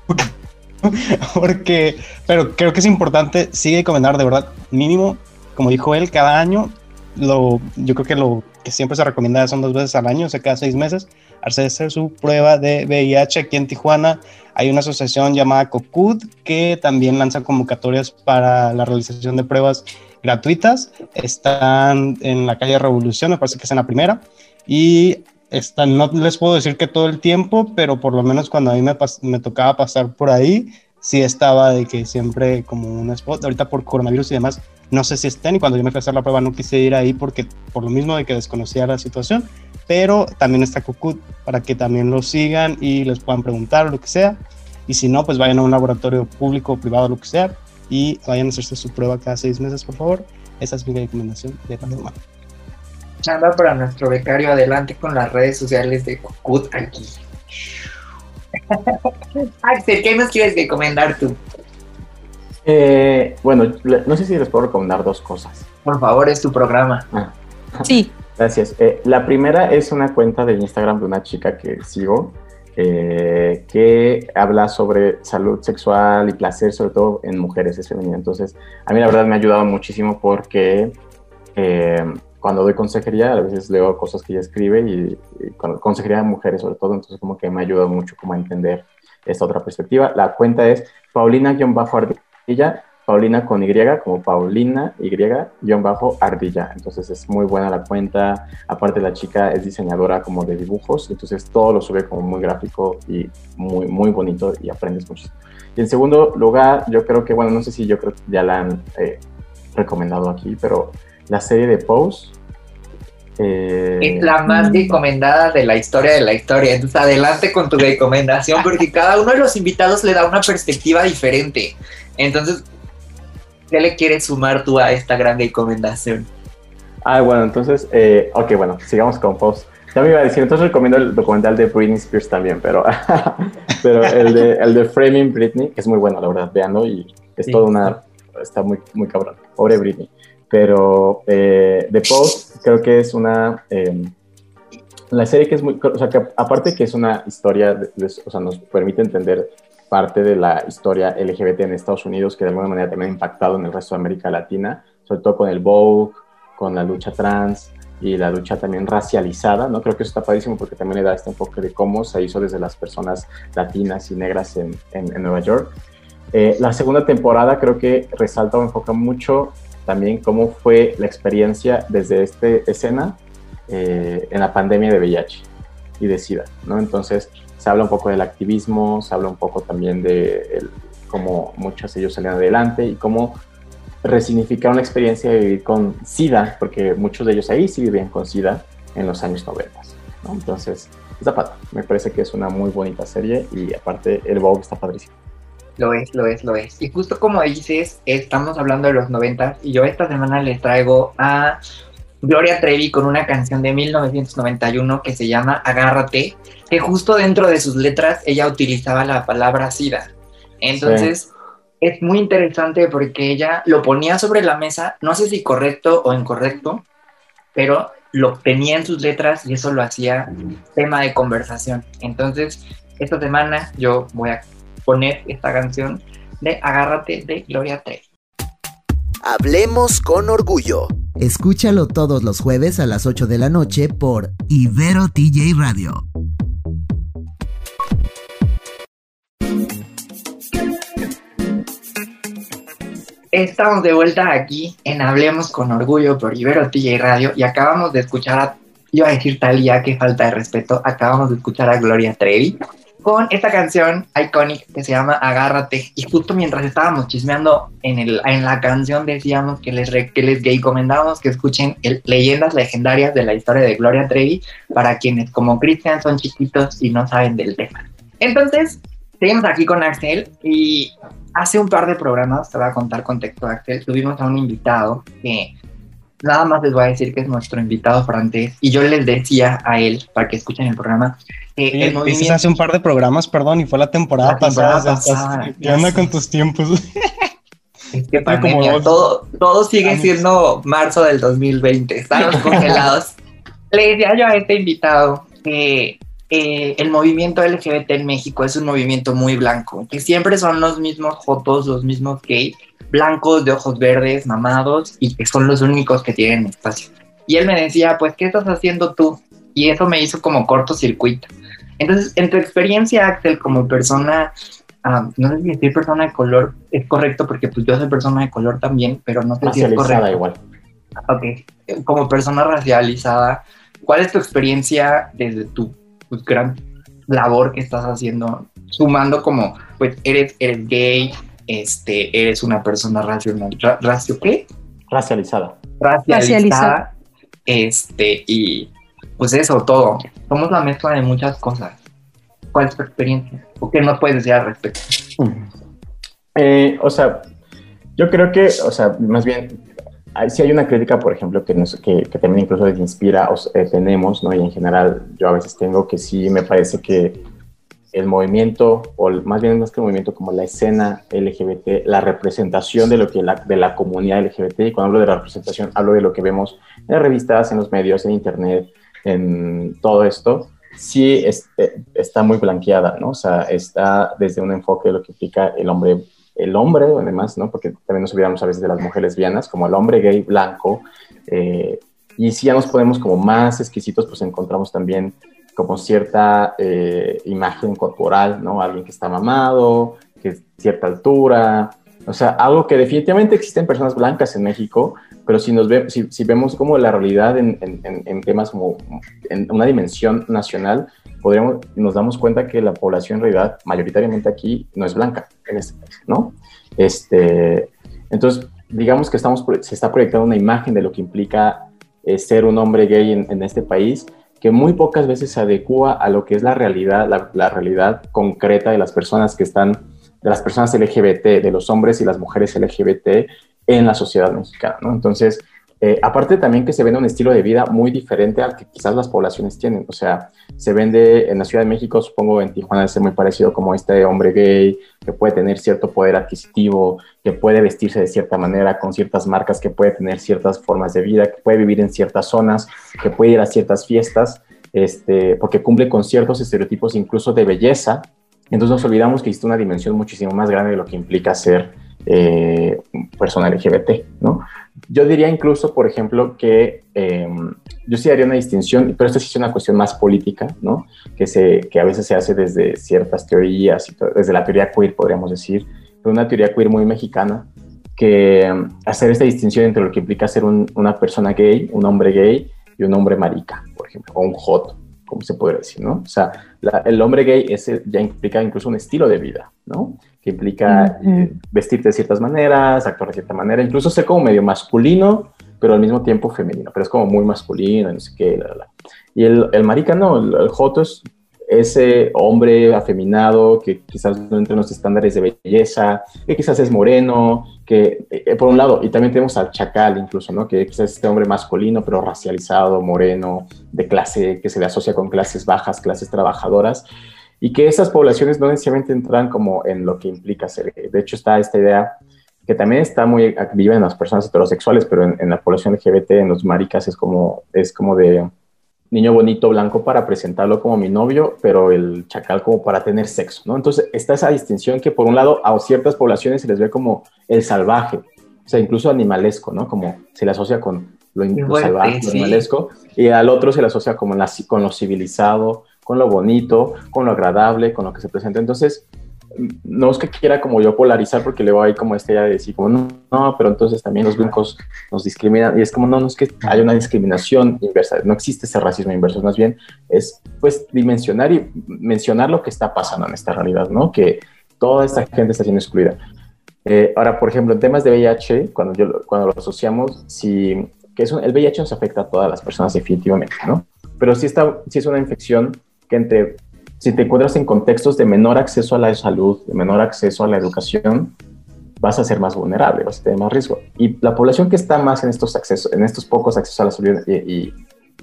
Porque, pero creo que es importante, sigue recomendar de verdad, mínimo, como dijo él, cada año lo, yo creo que lo que siempre se recomienda son dos veces al año, o sea, cada seis meses, hacer su prueba de VIH aquí en Tijuana. Hay una asociación llamada COCUD que también lanza convocatorias para la realización de pruebas gratuitas. Están en la calle Revolución, me parece que es en la primera. Y esta, no les puedo decir que todo el tiempo, pero por lo menos cuando a mí me, me tocaba pasar por ahí, sí estaba de que siempre como un spot. Ahorita por coronavirus y demás, no sé si estén. Y cuando yo me fui a hacer la prueba, no quise ir ahí porque por lo mismo de que desconocía la situación. Pero también está Cocut para que también lo sigan y les puedan preguntar o lo que sea. Y si no, pues vayan a un laboratorio público o privado, lo que sea, y vayan a hacerse su prueba cada seis meses, por favor. Esa es mi recomendación de. Chamba para nuestro becario, adelante con las redes sociales de Cocut aquí. Axel, ¿qué nos quieres recomendar tú? Eh, bueno, no sé si les puedo recomendar dos cosas. Por favor, es tu programa. Ah. Sí. Gracias. Eh, la primera es una cuenta de Instagram de una chica que sigo, eh, que habla sobre salud sexual y placer, sobre todo en mujeres, es femenina. Entonces, a mí la verdad me ha ayudado muchísimo porque cuando doy consejería, a veces leo cosas que ella escribe y, consejería de mujeres sobre todo, entonces como que me ayuda mucho como a entender esta otra perspectiva. La cuenta es Paulina-Ardilla, Paulina con Y, como Paulina Y-Ardilla. Entonces es muy buena la cuenta. Aparte la chica es diseñadora como de dibujos, entonces todo lo sube como muy gráfico y muy, muy bonito y aprendes muchísimo. Y en segundo lugar, yo creo que, bueno, no sé si yo creo que ya la han eh, recomendado aquí, pero la serie de Pose. Eh, es la más recomendada de la historia de la historia. Entonces, adelante con tu recomendación, porque cada uno de los invitados le da una perspectiva diferente. Entonces, ¿qué le quieres sumar tú a esta gran recomendación? Ah, bueno, entonces, eh, ok, bueno, sigamos con Pose. Ya me iba a decir, entonces recomiendo el documental de Britney Spears también, pero, pero el, de, el de Framing Britney, que es muy bueno, la verdad, veanlo y es todo una, está muy, muy cabrón. Pobre Britney pero eh, The Post creo que es una... Eh, la serie que es muy... O sea, que aparte que es una historia, o sea, nos permite entender parte de la historia LGBT en Estados Unidos que de alguna manera también ha impactado en el resto de América Latina, sobre todo con el Vogue, con la lucha trans y la lucha también racializada, ¿no? Creo que eso está padrísimo porque también le da este enfoque de cómo se hizo desde las personas latinas y negras en, en, Nueva York. Eh, la segunda temporada creo que resalta o enfoca mucho también cómo fue la experiencia desde esta escena eh, en la pandemia de VIH y de SIDA, ¿no? Entonces se habla un poco del activismo, se habla un poco también de cómo muchos de ellos salían adelante y cómo resignificaron la experiencia de vivir con SIDA, porque muchos de ellos ahí sí vivían con SIDA en los años 90, ¿no? Entonces, Zapata, me parece que es una muy bonita serie y aparte el Vogue está padrísimo. Lo es, lo es, lo es. Y justo como dices, estamos hablando de los 90 y yo esta semana les traigo a Gloria Trevi con una canción de 1991 que se llama Agárrate, que justo dentro de sus letras ella utilizaba la palabra SIDA. Entonces, es muy interesante porque ella lo ponía sobre la mesa, no sé si correcto o incorrecto, pero lo tenía en sus letras y eso lo hacía tema de conversación. Entonces, esta semana yo voy a poner esta canción de Agárrate de Gloria Trevi. Hablemos con orgullo. Escúchalo todos los jueves a las 8 de la noche por Ibero TJ Radio. Estamos de vuelta aquí en Hablemos con Orgullo por Ibero TJ Radio y acabamos de escuchar a, iba a decir Talía, que falta de respeto, acabamos de escuchar a Gloria Trevi con esta canción icónica que se llama Agárrate. Y justo mientras estábamos chismeando en, el, en la canción decíamos que les, que les recomendábamos que escuchen leyendas legendarias de la historia de Gloria Trevi para quienes como Cristian son chiquitos y no saben del tema. Entonces, seguimos aquí con Axel y hace un par de programas, te voy a contar contexto Axel, tuvimos a un invitado que nada más les voy a decir que es nuestro invitado francés y yo les decía a él, para que escuchen el programa, eh, hace un par de programas, perdón, y fue la temporada, pasada. ¿Qué onda con tus tiempos? Es que todo, todo sigue siendo marzo del 2020, estamos congelados. Le decía yo a este invitado que eh, el movimiento LGBT en México es un movimiento muy blanco, que siempre son los mismos fotos, los mismos gays, blancos, de ojos verdes, mamados, y que son los únicos que tienen espacio. Y él me decía, pues, ¿qué estás haciendo tú? Y eso me hizo como cortocircuito. Entonces, en tu experiencia, Axel, como persona, ah, no sé si decir persona de color es correcto, porque pues yo soy persona de color también, pero no sé si es correcto. igual. Ok, como persona racializada, ¿cuál es tu experiencia desde tu pues, gran labor que estás haciendo, sumando como, pues eres, eres gay, este, eres una persona racional, ra- racio, ¿qué? Racializada. Racializada, Racializada. este, y pues eso, todo. Somos la mezcla de muchas cosas. ¿Cuál es tu experiencia? ¿O qué nos puedes decir al respecto? Eh, o sea, yo creo que, o sea, más bien, sí hay una crítica, por ejemplo, que, nos, que, también incluso desde Inspira os- eh, tenemos, ¿no? Y en general yo a veces tengo que sí me parece que el movimiento, o más bien más que el movimiento, como la escena LGBT, la representación de lo que la, de la comunidad LGBT, y cuando hablo de la representación, hablo de lo que vemos en las revistas, en los medios, en internet, en todo esto, sí eh, está muy blanqueada, ¿no? O sea, está desde un enfoque de lo que implica el hombre, el hombre, además, ¿no? Porque también nos olvidamos a veces de las mujeres lesbianas, como el hombre gay blanco, eh, y si ya nos ponemos como más exquisitos, pues encontramos también como cierta eh, imagen corporal, ¿no? Alguien que está mamado, que es cierta altura, o sea, algo que definitivamente existen personas blancas en México, pero si, nos ve, si, si vemos como la realidad en, en- en- temas como en una dimensión nacional, podríamos, nos damos cuenta que la población en realidad mayoritariamente aquí no es blanca en este país, ¿no? Este, entonces, digamos que estamos, se está proyectando una imagen de lo que implica eh, ser un hombre gay en, en este país que muy pocas veces se adecua a lo que es la realidad, la, la realidad concreta de las personas que están, de las personas LGBT, de los hombres y las mujeres LGBT en la sociedad mexicana, ¿no? Entonces, eh, aparte también que se vende un estilo de vida muy diferente al que quizás las poblaciones tienen, o sea, se vende en la Ciudad de México, supongo en Tijuana ser muy parecido como este hombre gay que puede tener cierto poder adquisitivo, que puede vestirse de cierta manera con ciertas marcas, que puede tener ciertas formas de vida, que puede vivir en ciertas zonas, que puede ir a ciertas fiestas, este, porque cumple con ciertos estereotipos incluso de belleza. Entonces nos olvidamos que existe una dimensión muchísimo más grande de lo que implica ser eh, persona LGBT, ¿no? Yo diría incluso, por ejemplo, que eh, yo sí haría una distinción, pero esto sí es una cuestión más política, ¿no? Que, se, que a veces se hace desde ciertas teorías, desde la teoría queer, podríamos decir, pero una teoría queer muy mexicana, que um, hacer esta distinción entre lo que implica ser un, una persona gay, un hombre gay y un hombre marica, por ejemplo, o un joto, como se podría decir, ¿no? O sea, el hombre gay ese ya implica incluso un estilo de vida, ¿no? Que implica Ujú. eh, vestirte de ciertas maneras, actuar de cierta manera, incluso ser como medio masculino, pero al mismo tiempo femenino, pero es como muy masculino, no sé qué, la, la, la. Y el, el marica no, el, el joto es ese hombre afeminado que quizás no entra en los estándares de belleza, que quizás es moreno, que eh, por un lado, y también tenemos al chacal incluso, ¿no? Que quizás es este hombre masculino, pero racializado, moreno, de clase, que se le asocia con clases bajas, clases trabajadoras, y que esas poblaciones no necesariamente entran como en lo que implica ser gay. De hecho, está esta idea que también está muy viva en las personas heterosexuales, pero en, en la población LGBT, en los maricas, es como, es como de niño bonito blanco para presentarlo como mi novio, pero el chacal como para tener sexo, ¿no? Entonces está esa distinción que por un lado a ciertas poblaciones se les ve como el salvaje, o sea, incluso animalesco, ¿no? Como se le asocia con lo, lo Fuerte, salvaje, lo sí. animalesco, y al otro se le asocia como la, con lo civilizado, con lo bonito, con lo agradable, con lo que se presenta. Entonces, no es que quiera como yo polarizar porque luego hay como esta idea de decir como no, no, pero entonces también los blancos nos discriminan y es como no, no es que haya una discriminación inversa, no existe ese racismo inverso, más bien es pues dimensionar y mencionar lo que está pasando en esta realidad, ¿no? Que toda esta gente está siendo excluida. Eh, ahora, por ejemplo, en temas de VIH, cuando, yo, cuando lo asociamos, si, que es un, el VIH nos afecta a todas las personas definitivamente, ¿no? Pero si, está, si es una infección que entre si te encuentras en contextos de menor acceso a la salud, de menor acceso a la educación, vas a ser más vulnerable, vas a tener más riesgo. Y la población que está más en estos accesos, en estos pocos accesos a la salud y,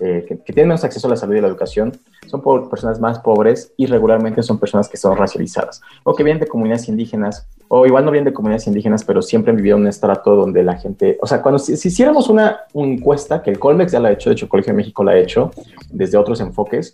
eh, que, que, tienen menos acceso a la salud y a la educación, son personas más pobres y regularmente son personas que son racializadas o que vienen de comunidades indígenas o igual no vienen de comunidades indígenas, pero siempre han vivido en un estrato donde la gente, o sea, cuando si, si hiciéramos una, una encuesta, que el Colmex ya la ha hecho, de hecho el Colegio de México la ha hecho desde otros enfoques,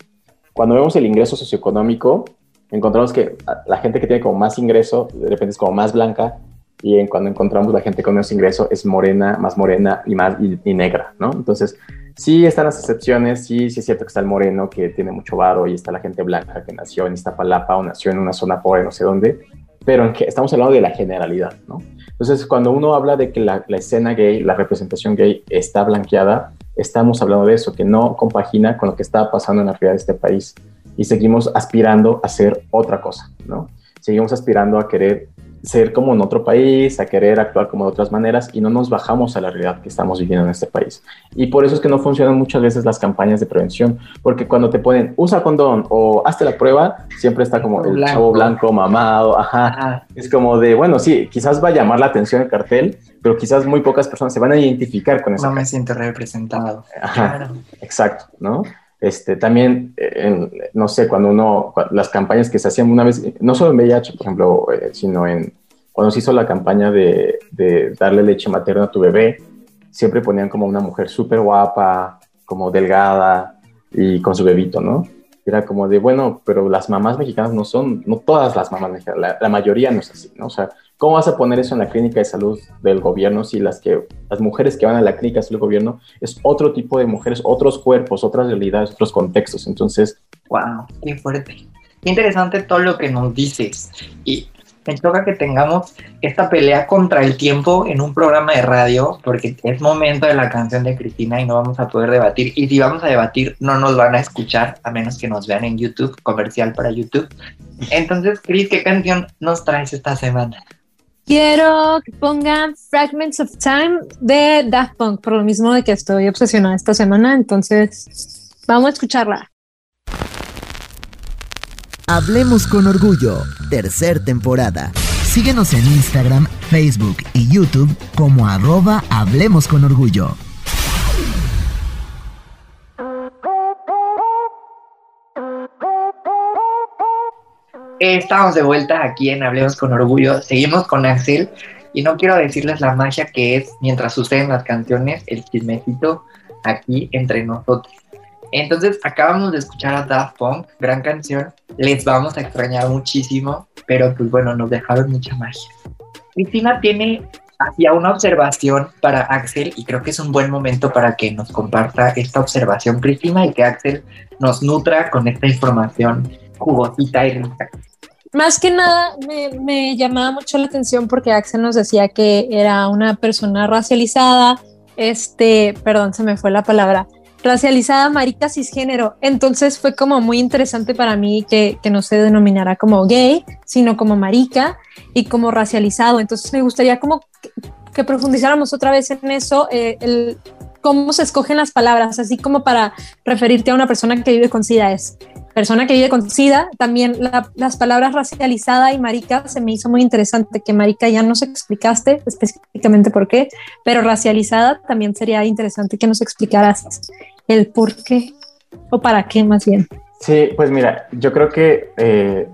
cuando vemos el ingreso socioeconómico, encontramos que la gente que tiene como más ingreso, de repente es como más blanca, y en cuando encontramos la gente con menos ingreso es morena, más morena y más y, y, negra, ¿no? Entonces, sí están las excepciones, sí, sí es cierto que está el moreno que tiene mucho varo y está la gente blanca que nació en Iztapalapa o nació en una zona pobre, no sé dónde, pero en que estamos hablando de la generalidad, ¿no? Entonces, cuando uno habla de que la, la escena gay, la representación gay está blanqueada, estamos hablando de eso, que no compagina con lo que está pasando en la realidad de este país y seguimos aspirando a ser otra cosa, ¿no? Seguimos aspirando a querer ser como en otro país, a querer actuar como de otras maneras y no nos bajamos a la realidad que estamos viviendo en este país. Y por eso es que no funcionan muchas veces las campañas de prevención, porque cuando te ponen usa condón o hazte la prueba, siempre está como el chavo blanco mamado, ajá. Es como de, bueno, sí, quizás va a llamar la atención el cartel, pero quizás muy pocas personas se van a identificar con eso. No me siento representado. Ajá, exacto, ¿no? Este, también, eh, no sé, cuando uno, las campañas que se hacían una vez, no solo en VIH, por ejemplo, eh, sino en, cuando se hizo la campaña de, darle leche materna a tu bebé, siempre ponían como una mujer súper guapa, como delgada y con su bebito, ¿no? Era como de, bueno, pero las mamás mexicanas no son, no todas las mamás mexicanas, la, la mayoría no es así, ¿no? O sea, ¿Cómo vas a poner eso en la clínica de salud del gobierno si las, que, las mujeres que van a la clínica de salud del gobierno es otro tipo de mujeres, otros cuerpos, otras realidades, otros contextos? Entonces... ¡Wow! ¡Qué fuerte! Qué interesante todo lo que nos dices. Y me toca que tengamos esta pelea contra el tiempo en un programa de radio, porque es momento de la canción de Cristina y no vamos a poder debatir. Y si vamos a debatir, no nos van a escuchar, a menos que nos vean en YouTube, comercial para YouTube. Entonces, Cris, ¿qué canción nos traes esta semana? Quiero que pongan Fragments of Time de Daft Punk, por lo mismo de que estoy obsesionada esta semana, entonces vamos a escucharla. Hablemos con orgullo, tercer temporada. Síguenos en Instagram, Facebook y YouTube como arroba Hablemos con orgullo. Estamos de vuelta aquí en Hablemos con Orgullo. Seguimos con Axel y no quiero decirles la magia que es mientras suceden las canciones, el chismecito aquí entre nosotros. Entonces acabamos de escuchar a Daft Punk, gran canción. Les vamos a extrañar muchísimo, pero pues bueno, nos dejaron mucha magia. Cristina tiene hacia una observación para Axel y creo que es un buen momento para que nos comparta esta observación, Cristina, y que Axel nos nutra con esta información jugosita y rica. Más que nada me, llamaba mucho la atención porque Axel nos decía que era una persona racializada, este, perdón, se me fue la palabra, racializada, marica, cisgénero. Entonces fue como muy interesante para mí que, no se denominara como gay, sino como marica y como racializado. Entonces me gustaría como que, profundizáramos otra vez en eso, eh, el, cómo se escogen las palabras, así como para referirte a una persona que vive con SIDA persona que vive con SIDA, también las palabras racializada y marica se me hizo muy interesante, que marica ya nos explicaste específicamente por qué, pero racializada también sería interesante que nos explicaras el por qué o para qué más bien. Sí, pues mira, yo creo que eh,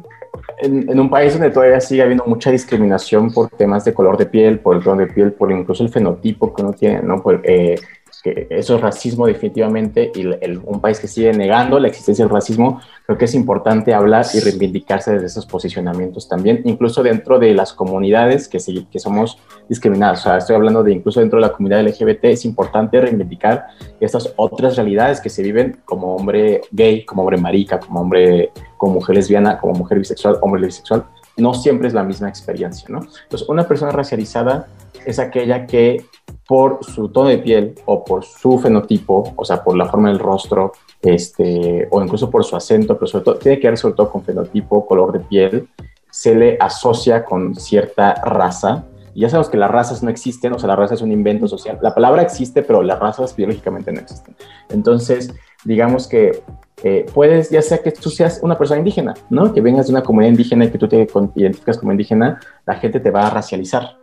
en, un país donde todavía sigue habiendo mucha discriminación por temas de color de piel, por el tono de piel, por incluso el fenotipo que uno tiene, ¿no? Por, eh, que eso es racismo definitivamente y un país que sigue negando la existencia del racismo, creo que es importante hablar y reivindicarse desde esos posicionamientos también, incluso dentro de las comunidades que, somos discriminadas. O sea, estoy hablando de incluso dentro de la comunidad LGBT, es importante reivindicar estas otras realidades que se viven como hombre gay, como hombre marica, como hombre, como mujer lesbiana, como mujer bisexual, hombre bisexual. No siempre es la misma experiencia, ¿no? Entonces, una persona racializada es aquella que por su tono de piel o por su fenotipo, o sea, por la forma del rostro, este, o incluso por su acento, pero sobre todo tiene que ver sobre todo con fenotipo, color de piel, se le asocia con cierta raza. Y ya sabemos que las razas no existen, o sea, la raza es un invento social. La palabra existe, pero las razas biológicamente no existen. Entonces, digamos que eh, puedes, ya sea que tú seas una persona indígena, ¿no? Que vengas de una comunidad indígena y que tú te identificas como indígena, la gente te va a racializar,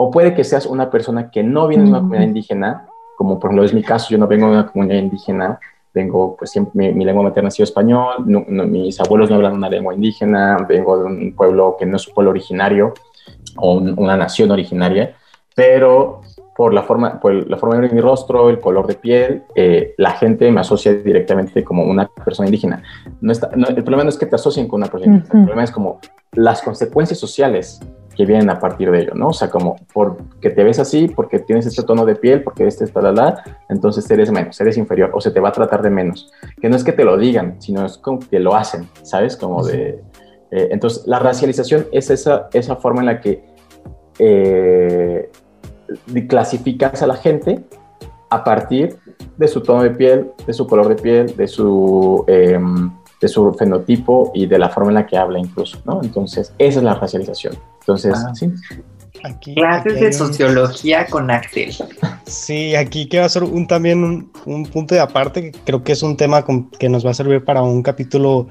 o puede que seas una persona que no viene de una comunidad indígena, como por ejemplo es mi caso, yo no vengo de una comunidad indígena, vengo, pues siempre, mi, lengua materna ha sido español, mis abuelos no hablan una lengua indígena, vengo de un pueblo que no es un pueblo originario o una nación originaria, pero por la forma, por la forma de mi rostro, el color de piel, eh, la gente me asocia directamente como una persona indígena. No está, el problema no es que te asocien con una persona indígena, el problema es como las consecuencias sociales que vienen a partir de ello, ¿no? O sea, como porque te ves así, porque tienes este tono de piel, porque este es la, entonces eres menos, eres inferior, o se te va a tratar de menos. Que no es que te lo digan, sino es como que lo hacen, ¿sabes? Como de... Eh, entonces, la racialización es esa, esa forma en la que eh, clasificas a la gente a partir de su tono de piel, de su color de piel, de su, em, de su fenotipo y de la forma en la que habla incluso, ¿no? Entonces, esa es la racialización. Entonces, Ah. sí. Aquí, Clases aquí de hay sociología con Axel. Sí, aquí quiero hacer un, también un, un punto de aparte, que creo que es un tema con- que nos va a servir para un capítulo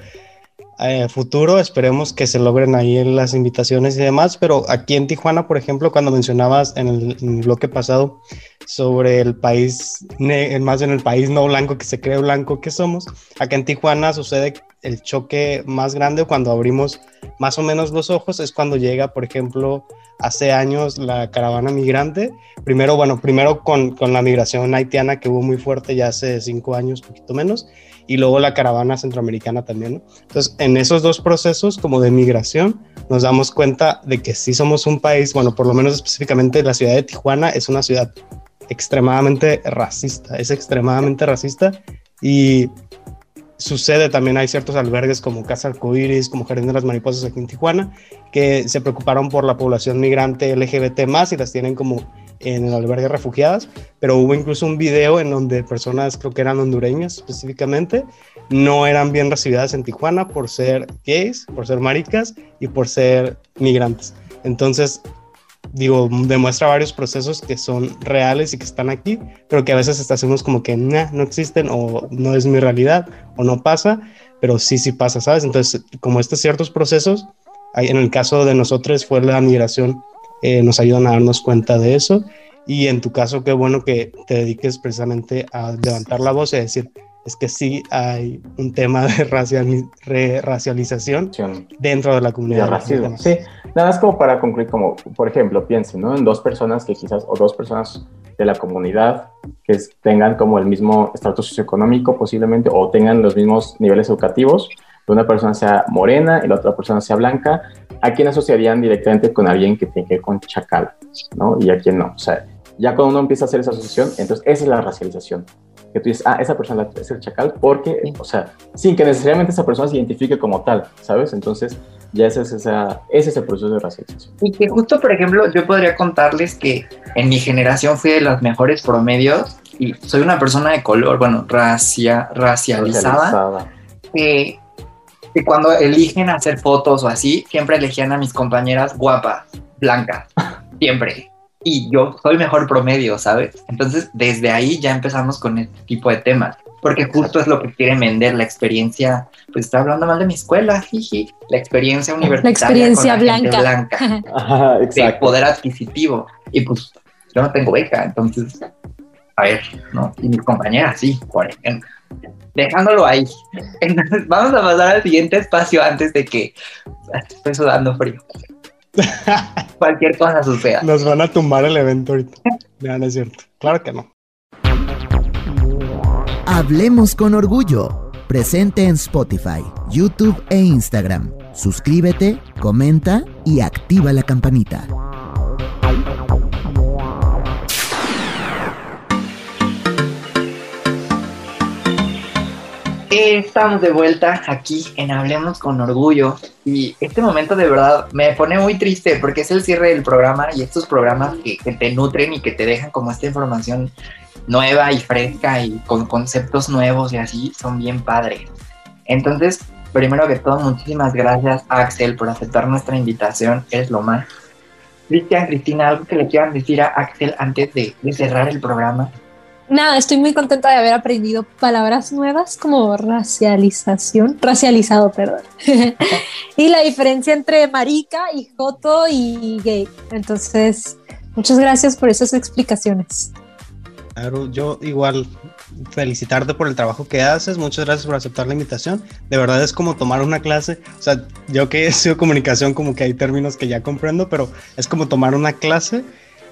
eh, futuro. Esperemos que se logren ahí en las invitaciones y demás, pero aquí en Tijuana, por ejemplo, cuando mencionabas en el, en bloque pasado sobre el país, ne- más bien el país no blanco que se cree blanco que somos, acá en Tijuana sucede el choque más grande cuando abrimos más o menos los ojos, es cuando llega, por ejemplo, hace años la caravana migrante. Primero, bueno, primero con, con la migración haitiana que hubo muy fuerte ya hace cinco años, poquito menos, y luego la caravana centroamericana también. Entonces, en esos dos procesos como de migración, nos damos cuenta de que sí somos un país, bueno, por lo menos específicamente la ciudad de Tijuana es una ciudad extremadamente racista, es extremadamente racista y sucede también, hay ciertos albergues como Casa Arcoíris, como Jardín de las Mariposas aquí en Tijuana, que se preocuparon por la población migrante LGBT más y las tienen como en el albergue refugiadas, pero hubo incluso un video en donde personas, creo que eran hondureñas específicamente, no eran bien recibidas en Tijuana por ser gays, por ser maricas y por ser migrantes. Entonces, digo, demuestra varios procesos que son reales y que están aquí, pero que a veces hacemos como que nah, no existen o no es mi realidad o no pasa, pero sí, sí pasa, ¿sabes? Entonces, como estos ciertos procesos, en el caso de nosotros fue la migración, eh, nos ayudan a darnos cuenta de eso. Y en tu caso, qué bueno que te dediques precisamente a levantar la voz y a decir, es que sí hay un tema de raciali- re- racialización dentro de la de comunidad. racismo. Sí, nada más como para concluir, como por ejemplo, piensen, ¿no? En dos personas que quizás, o dos personas de la comunidad que tengan como el mismo estatus socioeconómico posiblemente, o tengan los mismos niveles educativos, que una persona sea morena y la otra persona sea blanca, ¿a quién asociarían directamente con alguien que tiene que ver con chacal, ¿no? Y a quién no. O sea, ya cuando uno empieza a hacer esa asociación, entonces esa es la racialización. Que tú dices, ah, esa persona es el chacal porque, o sea, sin que necesariamente esa persona se identifique como tal, ¿sabes? Entonces, ya ese es, esa, ese es el proceso de racialización. Y que justo, por ejemplo, yo podría contarles que en mi generación fui de los mejores promedios y soy una persona de color, bueno, racia, racializada, Racializada. que, que cuando eligen hacer fotos o así, siempre elegían a mis compañeras guapas, blancas, siempre. Y yo soy mejor promedio, ¿sabes? Entonces, desde ahí ya empezamos con este tipo de temas. Porque justo es lo que quieren vender, la experiencia, pues está hablando mal de mi escuela, jiji, la experiencia universitaria. experiencia con la gente blanca. blanca Ajá, de exacto. poder adquisitivo. Y pues yo no tengo beca, entonces, a ver, ¿no? Y mis compañeras sí, por ejemplo. Dejándolo ahí. Entonces, vamos a pasar al siguiente espacio antes de que estoy sudando frío. Cualquier cosa suceda. Nos van a tumbar el evento ahorita. No, no es cierto. Claro que no. Hablemos con orgullo. Presente en Spotify, YouTube e Instagram. Suscríbete, comenta y activa la campanita. Estamos de vuelta aquí en Hablemos con Orgullo y este momento de verdad me pone muy triste porque es el cierre del programa y estos programas que, te nutren y que te dejan como esta información nueva y fresca y con conceptos nuevos y así son bien padres. Entonces, primero que todo, muchísimas gracias Axel por aceptar nuestra invitación, es lo más. Cristian, Cristina, algo que le quieran decir a Axel antes de cerrar el programa. Nada, estoy muy contenta de haber aprendido palabras nuevas como racialización, racializado, perdón. y la diferencia entre marica y joto y gay. Entonces, muchas gracias por esas explicaciones. Claro, yo igual felicitarte por el trabajo que haces, muchas gracias por aceptar la invitación. De verdad es como tomar una clase, o sea, yo que he sido comunicación como que hay términos que ya comprendo, pero es como tomar una clase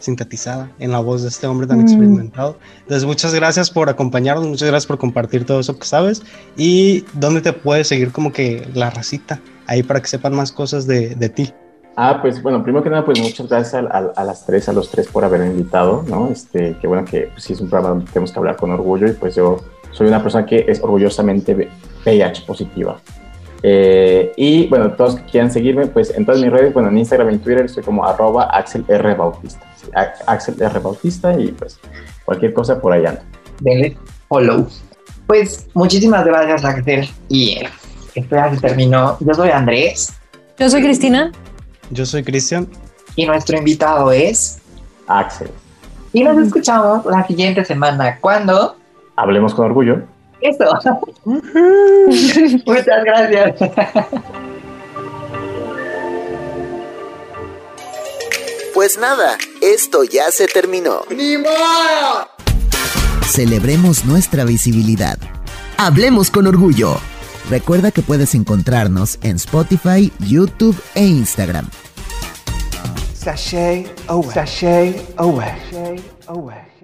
sintetizada en la voz de este hombre tan Mm. experimentado. Entonces, muchas gracias por acompañarnos, muchas gracias por compartir todo eso que sabes y dónde te puedes seguir como que la racita ahí para que sepan más cosas de, de ti. Ah, pues bueno, primero que nada, pues muchas gracias a, a- a las tres, a los tres por haber invitado, ¿no? Este, que bueno que pues, sí es un programa donde tenemos que hablar con orgullo y pues yo soy una persona que es orgullosamente VIH positiva. Eh, y bueno, todos que quieran seguirme, pues en todas mis redes, bueno, en Instagram y en Twitter estoy como arroba Axel R. Bautista. Sí, Axel R. Bautista y pues cualquier cosa por allá. denle follow. Pues muchísimas gracias, Axel. Y esto ya se terminó. Yo soy Andrés. Yo soy Cristina. Yo soy Cristian. Y nuestro invitado es Axel. Y nos escuchamos la siguiente semana. ¿Cuándo? Hablemos con orgullo. Eso. Muchas gracias. Pues nada, esto ya se terminó. ¡Ni Celebremos nuestra visibilidad. Hablemos con orgullo. Recuerda que puedes encontrarnos en Spotify, YouTube e Instagram. Sashay away. Sashay away. Sashay away.